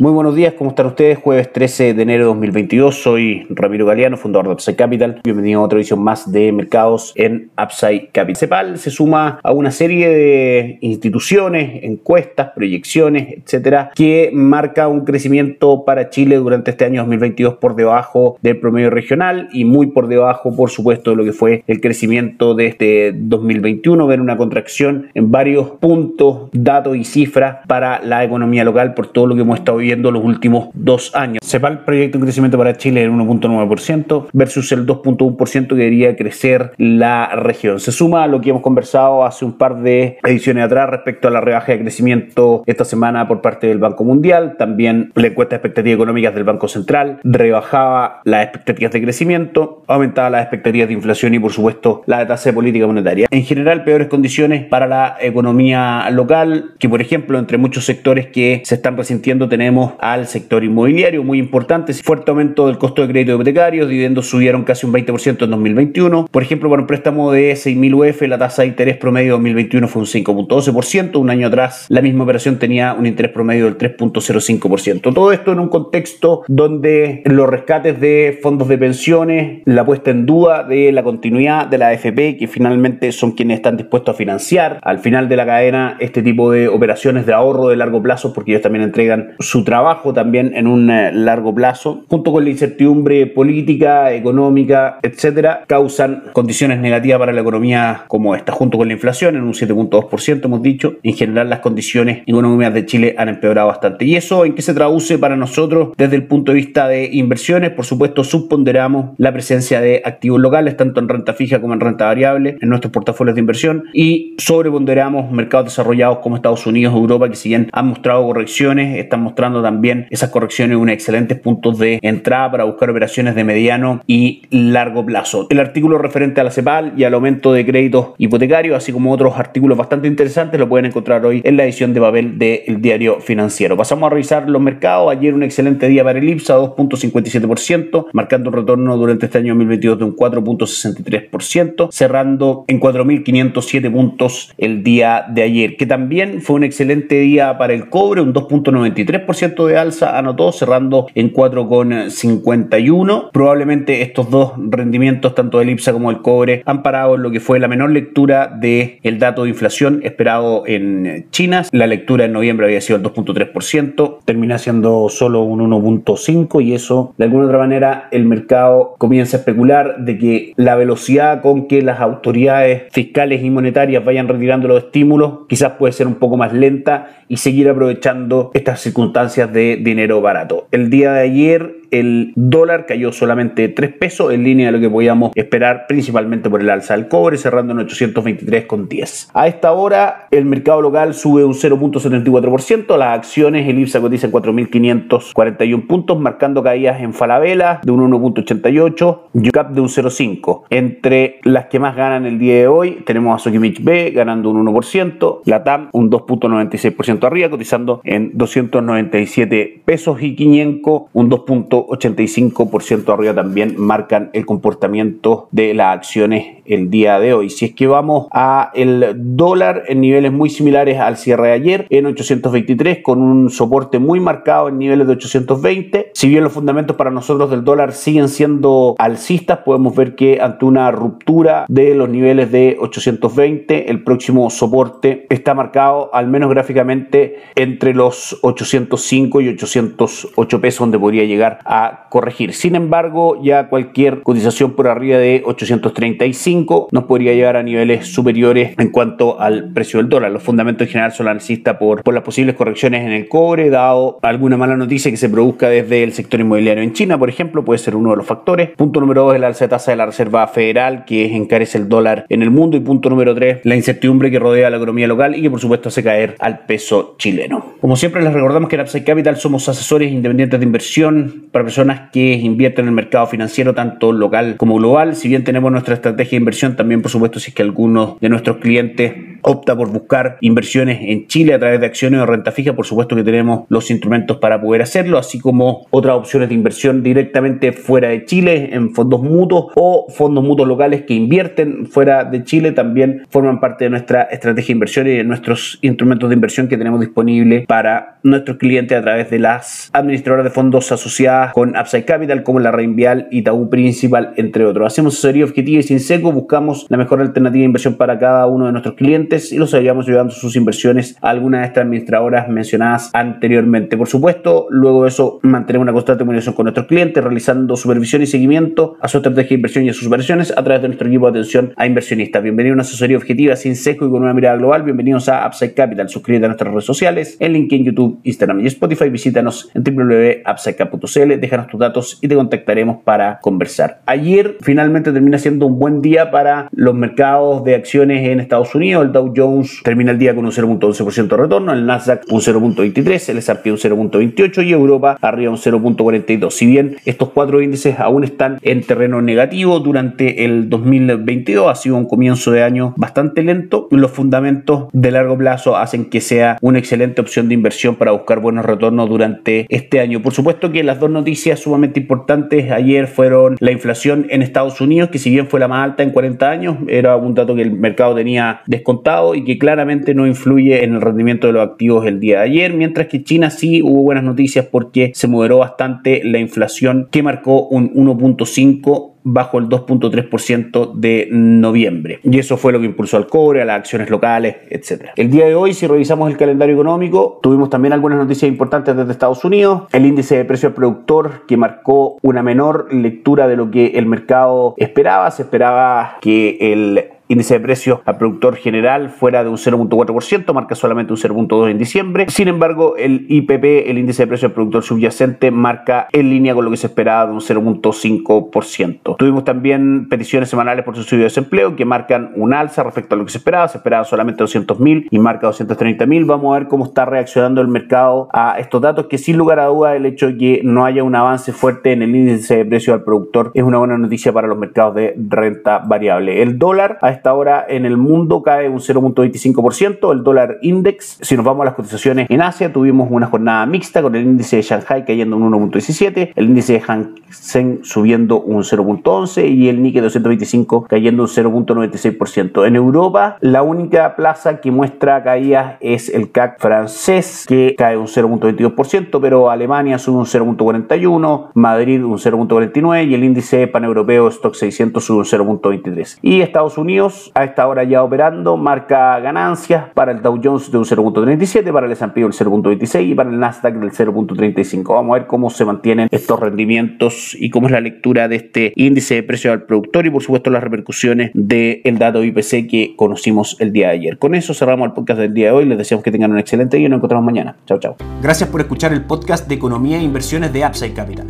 Muy buenos días, ¿cómo están ustedes? Jueves 13 de enero de 2022, soy Ramiro Galeano, fundador de Upside Capital. Bienvenido a otra edición más de mercados en Upside Capital. CEPAL se suma a una serie de instituciones, encuestas, proyecciones, etcétera, que marca un crecimiento para Chile durante este año 2022 por debajo del promedio regional y muy por debajo, por supuesto, de lo que fue el crecimiento de este 2021. Ver una contracción en varios puntos, datos y cifras para la economía local por todo lo que hemos estado viendo los últimos dos años. CEPAL proyecta un crecimiento para Chile del 1.9% versus el 2.1% que debería crecer la región. Se suma a lo que hemos conversado hace un par de ediciones atrás respecto a la rebaja de crecimiento esta semana por parte del Banco Mundial. También la encuesta de expectativas económicas del Banco Central rebajaba las expectativas de crecimiento, aumentaba las expectativas de inflación y por supuesto la tasa de política monetaria. En general, peores condiciones para la economía local, que por ejemplo entre muchos sectores que se están resintiendo tenemos al sector inmobiliario, muy importante, fuerte aumento del costo de crédito hipotecario, dividendos subieron casi un 20% en 2021. Por ejemplo, para un préstamo de 6.000 UF, la tasa de interés promedio 2021 fue un 5.12%, un año atrás la misma operación tenía un interés promedio del 3.05%. Todo esto en un contexto donde los rescates de fondos de pensiones, la puesta en duda de la continuidad de la AFP, que finalmente son quienes están dispuestos a financiar al final de la cadena este tipo de operaciones de ahorro de largo plazo, porque ellos también entregan su trabajo también en un eh, largo plazo, junto con la incertidumbre política, económica, etcétera, causan condiciones negativas para la economía como esta, junto con la inflación en un 7.2%, hemos dicho. En general, las condiciones económicas de Chile han empeorado bastante. ¿Y eso en qué se traduce para nosotros desde el punto de vista de inversiones? Por supuesto, subponderamos la presencia de activos locales, tanto en renta fija como en renta variable, en nuestros portafolios de inversión, y sobreponderamos mercados desarrollados como Estados Unidos, Europa, que si bien han mostrado correcciones, están mostrando también esas correcciones un excelentes puntos de entrada para buscar operaciones de mediano y largo plazo. El artículo referente a la CEPAL y al aumento de créditos hipotecarios, así como otros artículos bastante interesantes, lo pueden encontrar hoy en la edición de papel del diario financiero. Pasamos a revisar los mercados. Ayer un excelente día para el IPSA, 2.57%, marcando un retorno durante este año 2022 de un 4.63%, cerrando en 4.507 puntos el día de ayer, que también fue un excelente día para el cobre, un 2.93% de alza anotó, cerrando en 4,51. Probablemente estos dos rendimientos, tanto del IPSA como del cobre, han parado en lo que fue la menor lectura del el dato de inflación esperado en China. La lectura en noviembre había sido el 2.3%, termina siendo solo un 1.5% y eso, de alguna otra manera, el mercado comienza a especular de que la velocidad con que las autoridades fiscales y monetarias vayan retirando los estímulos quizás puede ser un poco más lenta y seguir aprovechando estas circunstancias de dinero barato. El día de ayer el dólar cayó solamente 3 pesos en línea de lo que podíamos esperar principalmente por el alza del cobre cerrando en 823,10. A esta hora el mercado local sube un 0.74%, las acciones el IPSA cotiza en 4.541 puntos marcando caídas en Falabella de un 1.88, UCAP de un 0.5. Entre las que más ganan el día de hoy tenemos a Sokimich B ganando un 1%, la TAM un 2.96% arriba cotizando en 297 pesos y 500 un 2. 85% arriba también marcan el comportamiento de las acciones el día de hoy. Si es que vamos a el dólar en niveles muy similares al cierre de ayer en 823 con un soporte muy marcado en niveles de 820. Si bien los fundamentos para nosotros del dólar siguen siendo alcistas, podemos ver que ante una ruptura de los niveles de 820, el próximo soporte está marcado al menos gráficamente entre los 805 y 808 pesos donde podría llegar a corregir. Sin embargo, ya cualquier cotización por arriba de 835 nos podría llevar a niveles superiores en cuanto al precio del dólar. Los fundamentos en general son alcistas por, por las posibles correcciones en el cobre, dado alguna mala noticia que se produzca desde el sector inmobiliario en China, por ejemplo, puede ser uno de los factores. Punto número dos, el alza de tasa de la Reserva Federal, que encarece el dólar en el mundo. Y punto número tres, la incertidumbre que rodea la economía local y que por supuesto hace caer al peso chileno. Como siempre les recordamos que en Upside Capital somos asesores independientes de inversión para personas que invierten en el mercado financiero tanto local como global. Si bien tenemos nuestra estrategia de también por supuesto si es que algunos de nuestros clientes opta por buscar inversiones en Chile a través de acciones o renta fija, por supuesto que tenemos los instrumentos para poder hacerlo, así como otras opciones de inversión directamente fuera de Chile, en fondos mutuos o fondos mutuos locales que invierten fuera de Chile, también forman parte de nuestra estrategia de inversión y de nuestros instrumentos de inversión que tenemos disponibles para nuestros clientes a través de las administradoras de fondos asociadas con Upside Capital, como la Reinvial y Tabú Principal, entre otros. Hacemos asesoría objetiva y sin seco, buscamos la mejor alternativa de inversión para cada uno de nuestros clientes y los ayudamos ayudando sus inversiones a alguna de estas administradoras mencionadas anteriormente. Por supuesto, luego de eso mantenemos una constante comunicación con nuestros clientes, realizando supervisión y seguimiento a su estrategia de inversión y a sus inversiones a través de nuestro equipo de atención a inversionistas. Bienvenido a una asesoría objetiva sin seco y con una mirada global. Bienvenidos a Upside Capital. Suscríbete a nuestras redes sociales, en LinkedIn, YouTube, Instagram y Spotify. Visítanos en www.upsidecap.cl, déjanos tus datos y te contactaremos para conversar. Ayer finalmente termina siendo un buen día para los mercados de acciones en Estados Unidos. El Dow Jones termina el día con un 0.11% de retorno, el Nasdaq un 0.23, el S&P un 0.28 y Europa arriba un 0.42. Si bien estos cuatro índices aún están en terreno negativo durante el 2022, ha sido un comienzo de año bastante lento, los fundamentos de largo plazo hacen que sea una excelente opción de inversión para buscar buenos retornos durante este año. Por supuesto que las dos noticias sumamente importantes ayer fueron la inflación en Estados Unidos, que si bien fue la más alta en 40 años, era un dato que el mercado tenía descontado y que claramente no influye en el rendimiento de los activos el día de ayer, mientras que China sí hubo buenas noticias porque se moderó bastante la inflación que marcó un 1.5 bajo el 2.3% de noviembre. Y eso fue lo que impulsó al cobre, a las acciones locales, etc. El día de hoy, si revisamos el calendario económico, tuvimos también algunas noticias importantes desde Estados Unidos. El índice de precio al productor que marcó una menor lectura de lo que el mercado esperaba. Se esperaba que el índice de precios al productor general fuera de un 0.4%, marca solamente un 0.2% en diciembre. Sin embargo, el IPP, el índice de precios al productor subyacente, marca en línea con lo que se esperaba de un 0.5%. Tuvimos también peticiones semanales por subsidio de desempleo que marcan un alza respecto a lo que se esperaba. Se esperaba solamente 200.000 y marca 230.000. Vamos a ver cómo está reaccionando el mercado a estos datos, que sin lugar a duda el hecho de que no haya un avance fuerte en el índice de precios al productor es una buena noticia para los mercados de renta variable. El dólar a esta hora en el mundo cae un 0.25%, el dólar index. Si nos vamos a las cotizaciones en Asia, tuvimos una jornada mixta con el índice de Shanghai cayendo un 1.17, el índice de Hang Seng subiendo un 0.11 y el Nikkei 225 cayendo un 0.96%. En Europa, la única plaza que muestra caídas es el CAC francés, que cae un 0.22%, pero Alemania sube un 0.41, Madrid un 0.49 y el índice paneuropeo Stock 600 sube un 0.23. Y Estados Unidos a esta hora ya operando, marca ganancias para el Dow Jones de un 0.37, para el S&P del 0.26 y para el Nasdaq del 0.35. Vamos a ver cómo se mantienen estos rendimientos y cómo es la lectura de este índice de precio al productor y por supuesto las repercusiones del dato IPC que conocimos el día de ayer. Con eso cerramos el podcast del día de hoy. Les deseamos que tengan un excelente día y nos encontramos mañana. Chao, chao. Gracias por escuchar el podcast de Economía e Inversiones de Upside Capital.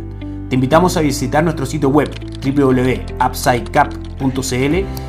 Te invitamos a visitar nuestro sitio web www.upsidecap.cl